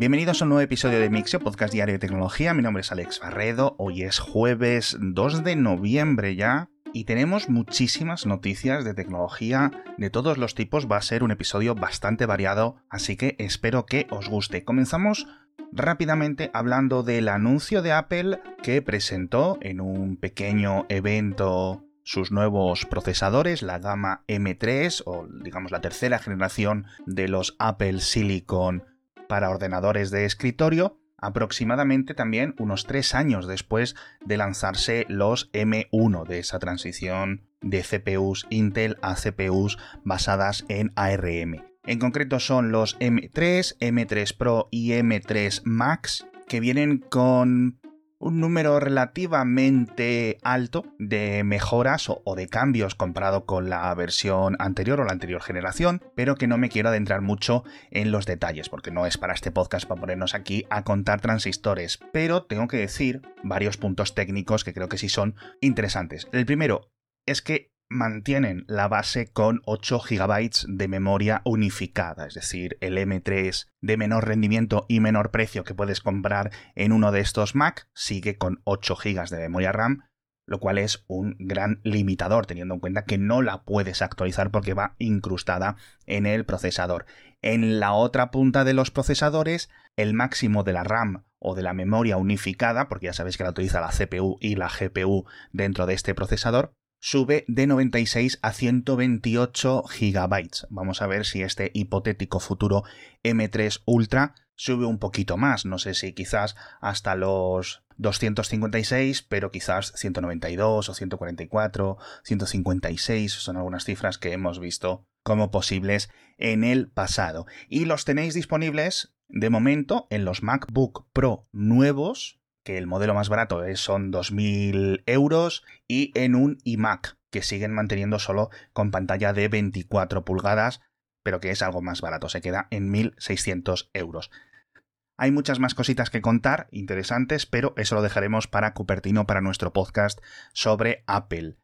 Bienvenidos a un nuevo episodio de Mixio, podcast diario de tecnología. Mi nombre es Alex Barredo. Hoy es jueves 2 de noviembre ya. Y tenemos muchísimas noticias de tecnología de todos los tipos. Va a ser un episodio bastante variado, así que espero que os guste. Comenzamos rápidamente hablando del anuncio de Apple que presentó en un pequeño evento sus nuevos procesadores, la gama M3 o digamos la tercera generación de los Apple Silicon para ordenadores de escritorio, aproximadamente también unos tres años después de lanzarse los M1 de esa transición de CPUs Intel a CPUs basadas en ARM. En concreto son los M3, M3 Pro y M3 Max, que vienen con un número relativamente alto de mejoras o, de cambios comparado con la versión anterior o la anterior generación, pero que no me quiero adentrar mucho en los detalles, porque no es para este podcast para ponernos aquí a contar transistores, pero tengo que decir varios puntos técnicos que creo que sí son interesantes. El primero es que mantienen la base con 8 GB de memoria unificada, es decir, el M3 de menor rendimiento y menor precio que puedes comprar en uno de estos Mac sigue con 8 GB de memoria RAM, lo cual es un gran limitador teniendo en cuenta que no la puedes actualizar porque va incrustada en el procesador. En la otra punta de los procesadores, el máximo de la RAM o de la memoria unificada, porque ya sabéis que la utiliza la CPU y la GPU dentro de este procesador, sube de 96 a 128 gigabytes. Vamos a ver si este hipotético futuro M3 Ultra sube un poquito más. No sé si quizás hasta los 256, pero quizás 192 o 144, 156 son algunas cifras que hemos visto como posibles en el pasado. Y los tenéis disponibles de momento en los MacBook Pro nuevos que el modelo más barato es, son 2.000 euros, y en un iMac, que siguen manteniendo solo con pantalla de 24 pulgadas, pero que es algo más barato, se queda en 1.600 euros. Hay muchas más cositas que contar, interesantes, pero eso lo dejaremos para Cupertino, para nuestro podcast sobre Apple.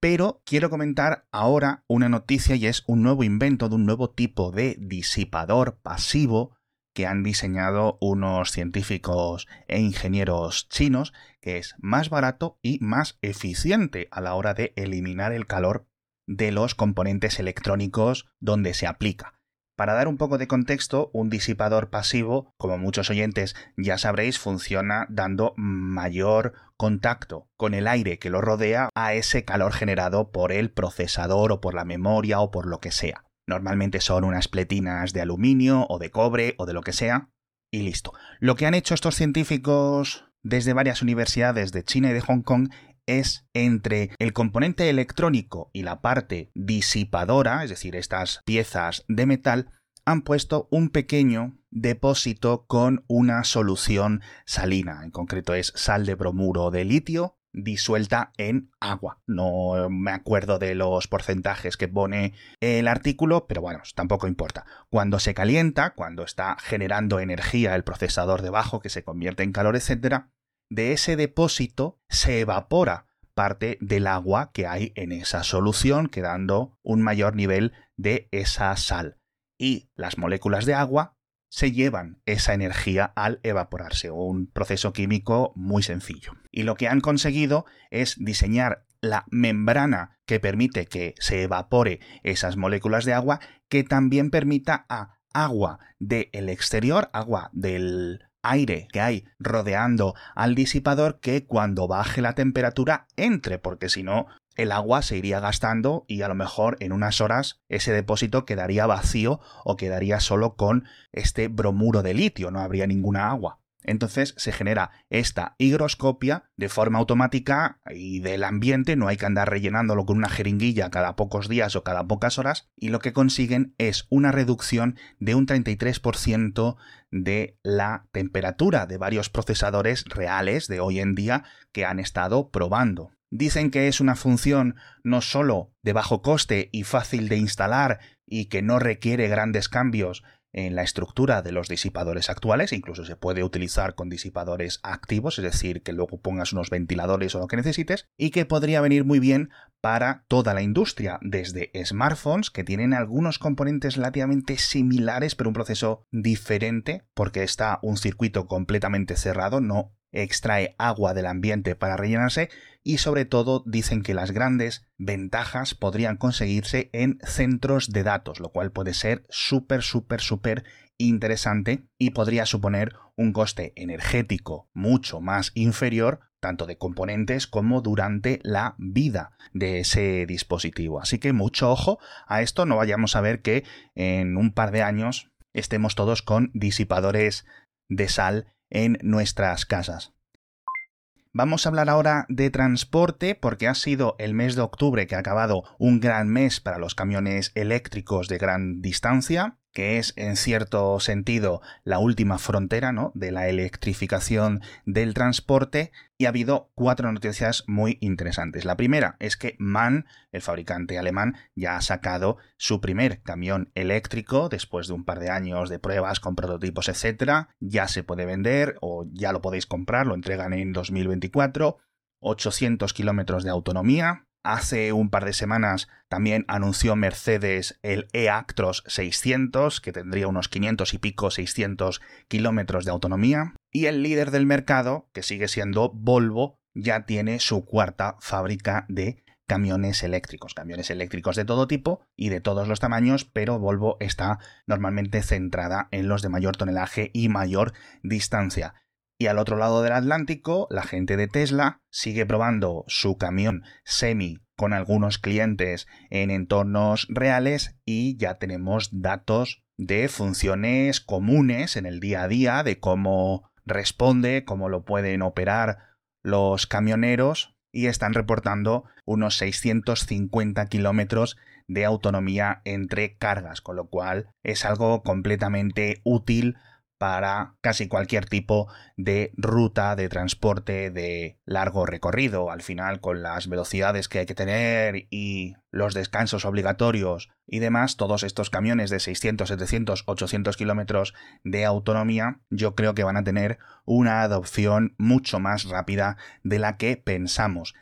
Pero quiero comentar ahora una noticia y es un nuevo invento de un nuevo tipo de disipador pasivo que han diseñado unos científicos e ingenieros chinos, que es más barato y más eficiente a la hora de eliminar el calor de los componentes electrónicos donde se aplica. Para dar un poco de contexto, un disipador pasivo, como muchos oyentes ya sabréis, funciona dando mayor contacto con el aire que lo rodea a ese calor generado por el procesador o por la memoria o por lo que sea. Normalmente son unas pletinas de aluminio o de cobre o de lo que sea. Y listo. Lo que han hecho estos científicos desde varias universidades de China y de Hong Kong es entre el componente electrónico y la parte disipadora, es decir, estas piezas de metal, han puesto un pequeño depósito con una solución salina, en concreto es sal de bromuro de litio disuelta en agua. No me acuerdo de los porcentajes que pone el artículo, pero bueno, tampoco importa. Cuando se calienta, cuando está generando energía el procesador debajo que se convierte en calor, etcétera, de ese depósito se evapora parte del agua que hay en esa solución, quedando un mayor nivel de esa sal. Y las moléculas de agua se llevan esa energía al evaporarse, un proceso químico muy sencillo. Y lo que han conseguido es diseñar la membrana que permite que se evapore esas moléculas de agua, que también permita a agua del exterior, agua del aire que hay rodeando al disipador que cuando baje la temperatura entre, porque si no el agua se iría gastando y a lo mejor en unas horas ese depósito quedaría vacío o quedaría solo con este bromuro de litio, no habría ninguna agua. Entonces se genera esta higroscopia de forma automática y del ambiente, no hay que andar rellenándolo con una jeringuilla cada pocos días o cada pocas horas, y lo que consiguen es una reducción de un 33% de la temperatura de varios procesadores reales de hoy en día que han estado probando. Dicen que es una función no solo de bajo coste y fácil de instalar y que no requiere grandes cambios en la estructura de los disipadores actuales, incluso se puede utilizar con disipadores activos, es decir, que luego pongas unos ventiladores o lo que necesites, y que podría venir muy bien para toda la industria, desde smartphones que tienen algunos componentes relativamente similares, pero un proceso diferente, porque está un circuito completamente cerrado, no extrae agua del ambiente para rellenarse y sobre todo dicen que las grandes ventajas podrían conseguirse en centros de datos, lo cual puede ser súper, súper, súper interesante y podría suponer un coste energético mucho más inferior tanto de componentes como durante la vida de ese dispositivo. Así que mucho ojo a esto, no vayamos a ver que en un par de años estemos todos con disipadores de sal en nuestras casas. Vamos a hablar ahora de transporte porque ha sido el mes de octubre que ha acabado un gran mes para los camiones eléctricos de gran distancia que es en cierto sentido la última frontera ¿no? de la electrificación del transporte y ha habido cuatro noticias muy interesantes. La primera es que MAN, el fabricante alemán, ya ha sacado su primer camión eléctrico después de un par de años de pruebas con prototipos, etc. Ya se puede vender o ya lo podéis comprar, lo entregan en 2024. 800 kilómetros de autonomía, Hace un par de semanas también anunció Mercedes el e-Actros 600, que tendría unos 500 y pico, 600 kilómetros de autonomía. Y el líder del mercado, que sigue siendo Volvo, ya tiene su cuarta fábrica de camiones eléctricos, camiones eléctricos de todo tipo y de todos los tamaños, pero Volvo está normalmente centrada en los de mayor tonelaje y mayor distancia. Y al otro lado del Atlántico, la gente de Tesla sigue probando su camión semi con algunos clientes en entornos reales y ya tenemos datos de funciones comunes en el día a día, de cómo responde, cómo lo pueden operar los camioneros y están reportando unos 650 kilómetros de autonomía entre cargas, con lo cual es algo completamente útil para casi cualquier tipo de ruta de transporte de largo recorrido. Al final, con las velocidades que hay que tener y los descansos obligatorios y demás, todos estos camiones de 600, 700, 800 kilómetros de autonomía, yo creo que van a tener una adopción mucho más rápida de la que pensamos.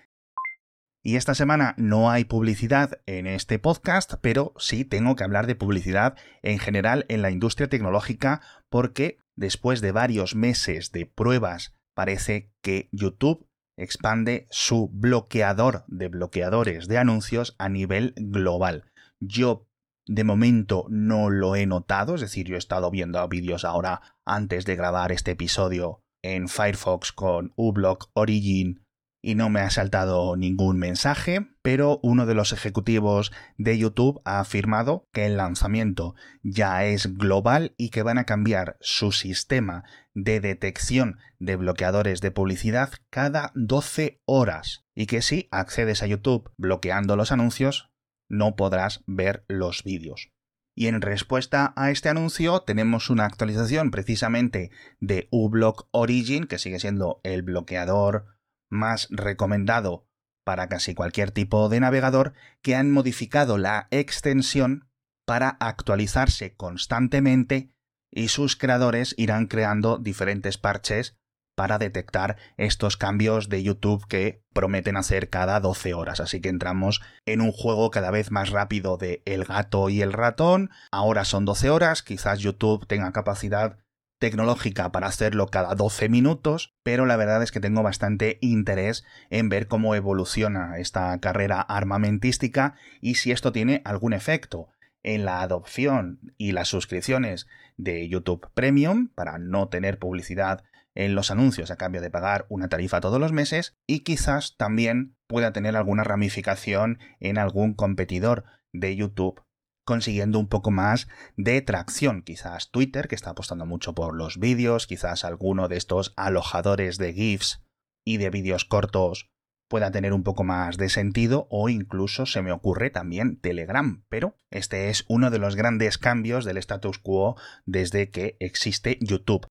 Y esta semana no hay publicidad en este podcast, pero sí tengo que hablar de publicidad en general en la industria tecnológica porque después de varios meses de pruebas parece que YouTube expande su bloqueador de bloqueadores de anuncios a nivel global. Yo de momento no lo he notado, es decir, yo he estado viendo vídeos ahora antes de grabar este episodio en Firefox con uBlock Origin y no me ha saltado ningún mensaje, pero uno de los ejecutivos de YouTube ha afirmado que el lanzamiento ya es global y que van a cambiar su sistema de detección de bloqueadores de publicidad cada 12 horas y que si accedes a YouTube bloqueando los anuncios, no podrás ver los vídeos. Y en respuesta a este anuncio tenemos una actualización precisamente de uBlock Origin, que sigue siendo el bloqueador más recomendado para casi cualquier tipo de navegador, que han modificado la extensión para actualizarse constantemente y sus creadores irán creando diferentes parches para detectar estos cambios de YouTube que prometen hacer cada 12 horas. Así que entramos en un juego cada vez más rápido de el gato y el ratón. Ahora son 12 horas, quizás YouTube tenga capacidad tecnológica para hacerlo cada 12 minutos, pero la verdad es que tengo bastante interés en ver cómo evoluciona esta carrera armamentística y si esto tiene algún efecto en la adopción y las suscripciones de YouTube Premium para no tener publicidad en los anuncios a cambio de pagar una tarifa todos los meses y quizás también pueda tener alguna ramificación en algún competidor de YouTube consiguiendo un poco más de tracción. Quizás Twitter, que está apostando mucho por los vídeos, quizás alguno de estos alojadores de GIFs y de vídeos cortos pueda tener un poco más de sentido o incluso se me ocurre también Telegram, pero este es uno de los grandes cambios del status quo desde que existe YouTube.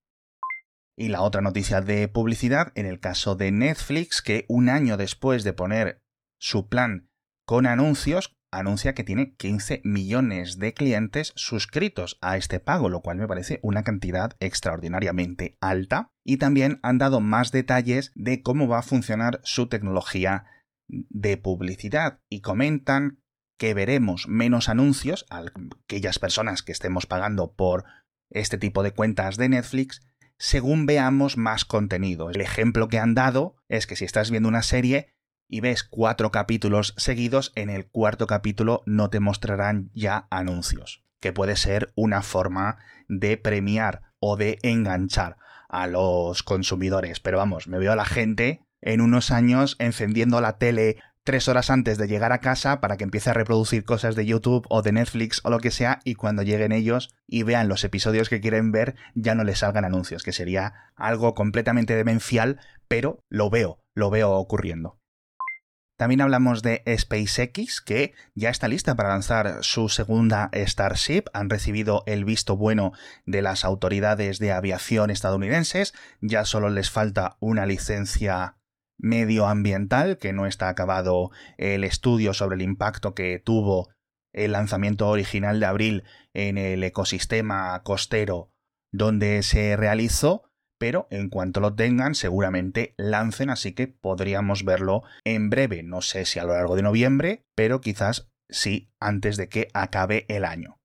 Y la otra noticia de publicidad, en el caso de Netflix, que un año después de poner su plan con anuncios, anuncia que tiene 15 millones de clientes suscritos a este pago, lo cual me parece una cantidad extraordinariamente alta. Y también han dado más detalles de cómo va a funcionar su tecnología de publicidad y comentan que veremos menos anuncios a aquellas personas que estemos pagando por este tipo de cuentas de Netflix según veamos más contenido. El ejemplo que han dado es que si estás viendo una serie y ves cuatro capítulos seguidos, en el cuarto capítulo no te mostrarán ya anuncios, que puede ser una forma de premiar o de enganchar a los consumidores. Pero vamos, me veo a la gente en unos años encendiendo la tele tres horas antes de llegar a casa para que empiece a reproducir cosas de YouTube o de Netflix o lo que sea y cuando lleguen ellos y vean los episodios que quieren ver ya no les salgan anuncios, que sería algo completamente demencial, pero lo veo, lo veo ocurriendo. También hablamos de SpaceX, que ya está lista para lanzar su segunda Starship. Han recibido el visto bueno de las autoridades de aviación estadounidenses. Ya solo les falta una licencia medioambiental, que no está acabado el estudio sobre el impacto que tuvo el lanzamiento original de abril en el ecosistema costero donde se realizó, pero en cuanto lo tengan seguramente lancen, así que podríamos verlo en breve, no sé si a lo largo de noviembre, pero quizás sí antes de que acabe el año.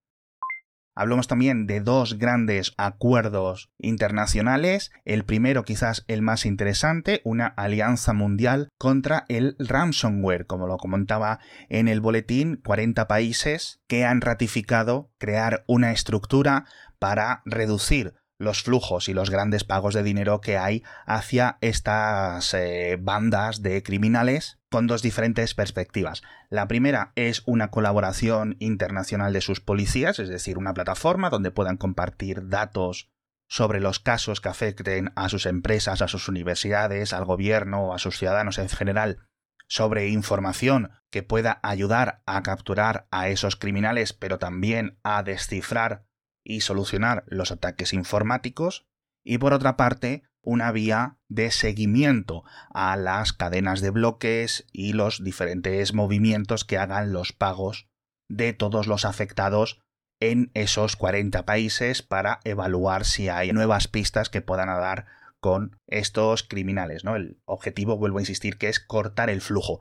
Hablamos también de dos grandes acuerdos internacionales. El primero, quizás el más interesante, una alianza mundial contra el ransomware. Como lo comentaba en el boletín, 40 países que han ratificado crear una estructura para reducir los flujos y los grandes pagos de dinero que hay hacia estas eh, bandas de criminales con dos diferentes perspectivas. La primera es una colaboración internacional de sus policías, es decir, una plataforma donde puedan compartir datos sobre los casos que afecten a sus empresas, a sus universidades, al gobierno o a sus ciudadanos en general, sobre información que pueda ayudar a capturar a esos criminales, pero también a descifrar y solucionar los ataques informáticos, y por otra parte, una vía de seguimiento a las cadenas de bloques y los diferentes movimientos que hagan los pagos de todos los afectados en esos 40 países para evaluar si hay nuevas pistas que puedan dar con estos criminales. ¿no? El objetivo, vuelvo a insistir, que es cortar el flujo.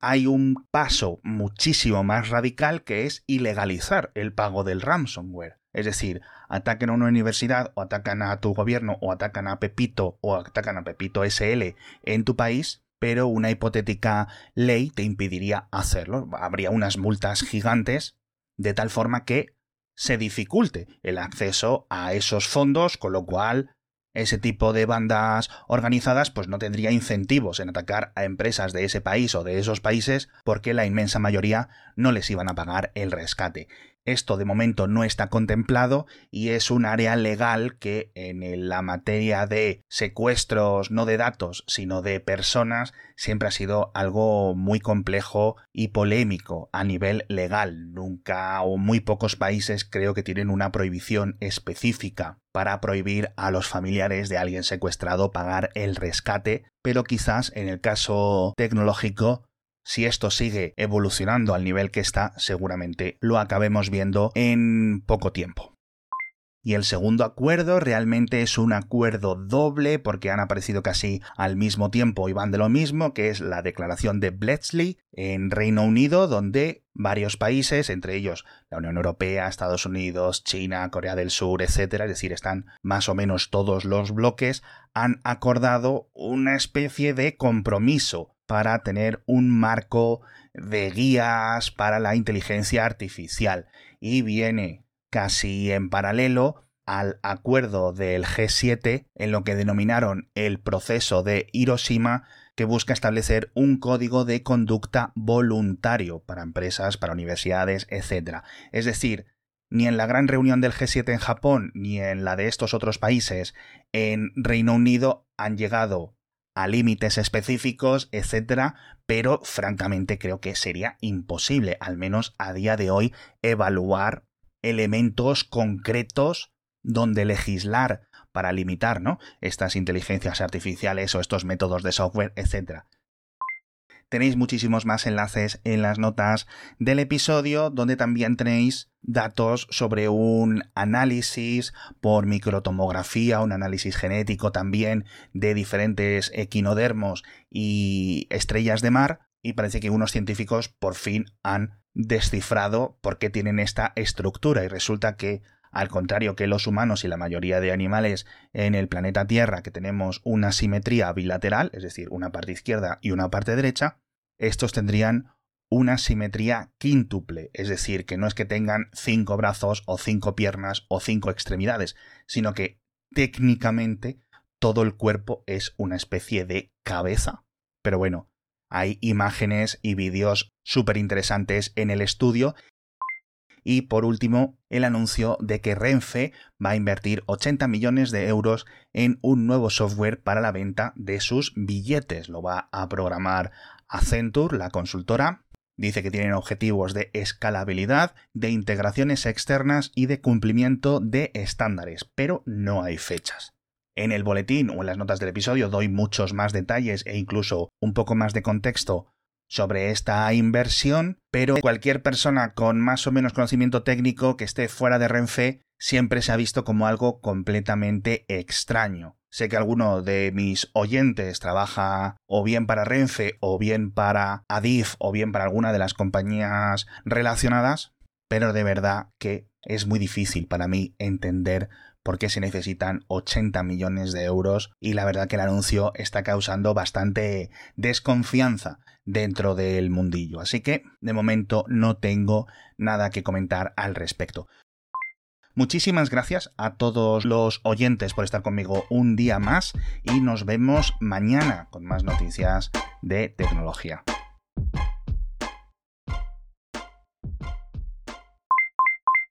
Hay un paso muchísimo más radical que es ilegalizar el pago del ransomware. Es decir, atacan a una universidad o atacan a tu gobierno o atacan a Pepito o atacan a Pepito SL en tu país, pero una hipotética ley te impediría hacerlo. Habría unas multas gigantes de tal forma que se dificulte el acceso a esos fondos, con lo cual ese tipo de bandas organizadas pues no tendría incentivos en atacar a empresas de ese país o de esos países porque la inmensa mayoría no les iban a pagar el rescate. Esto de momento no está contemplado y es un área legal que en la materia de secuestros no de datos sino de personas siempre ha sido algo muy complejo y polémico a nivel legal. Nunca o muy pocos países creo que tienen una prohibición específica para prohibir a los familiares de alguien secuestrado pagar el rescate, pero quizás en el caso tecnológico si esto sigue evolucionando al nivel que está, seguramente lo acabemos viendo en poco tiempo. Y el segundo acuerdo realmente es un acuerdo doble porque han aparecido casi al mismo tiempo y van de lo mismo, que es la declaración de Bletchley en Reino Unido, donde varios países, entre ellos la Unión Europea, Estados Unidos, China, Corea del Sur, etcétera, es decir, están más o menos todos los bloques, han acordado una especie de compromiso para tener un marco de guías para la inteligencia artificial y viene casi en paralelo al acuerdo del G7 en lo que denominaron el proceso de Hiroshima que busca establecer un código de conducta voluntario para empresas, para universidades, etc. Es decir, ni en la gran reunión del G7 en Japón, ni en la de estos otros países en Reino Unido han llegado a límites específicos, etcétera, pero francamente creo que sería imposible, al menos a día de hoy, evaluar elementos concretos donde legislar para limitar ¿no? estas inteligencias artificiales o estos métodos de software, etcétera. Tenéis muchísimos más enlaces en las notas del episodio, donde también tenéis datos sobre un análisis por microtomografía, un análisis genético también de diferentes equinodermos y estrellas de mar. Y parece que unos científicos por fin han descifrado por qué tienen esta estructura. Y resulta que al contrario que los humanos y la mayoría de animales en el planeta Tierra, que tenemos una simetría bilateral, es decir, una parte izquierda y una parte derecha, estos tendrían una simetría quíntuple, es decir, que no es que tengan cinco brazos o cinco piernas o cinco extremidades, sino que técnicamente todo el cuerpo es una especie de cabeza. Pero bueno, hay imágenes y vídeos súper interesantes en el estudio y por último, el anuncio de que Renfe va a invertir 80 millones de euros en un nuevo software para la venta de sus billetes. Lo va a programar Accenture, la consultora. Dice que tienen objetivos de escalabilidad, de integraciones externas y de cumplimiento de estándares, pero no hay fechas. En el boletín o en las notas del episodio doy muchos más detalles e incluso un poco más de contexto sobre esta inversión, pero cualquier persona con más o menos conocimiento técnico que esté fuera de Renfe siempre se ha visto como algo completamente extraño. Sé que alguno de mis oyentes trabaja o bien para Renfe o bien para Adif o bien para alguna de las compañías relacionadas, pero de verdad que es muy difícil para mí entender por qué se necesitan 80 millones de euros y la verdad que el anuncio está causando bastante desconfianza dentro del mundillo. Así que de momento no tengo nada que comentar al respecto. Muchísimas gracias a todos los oyentes por estar conmigo un día más y nos vemos mañana con más noticias de tecnología.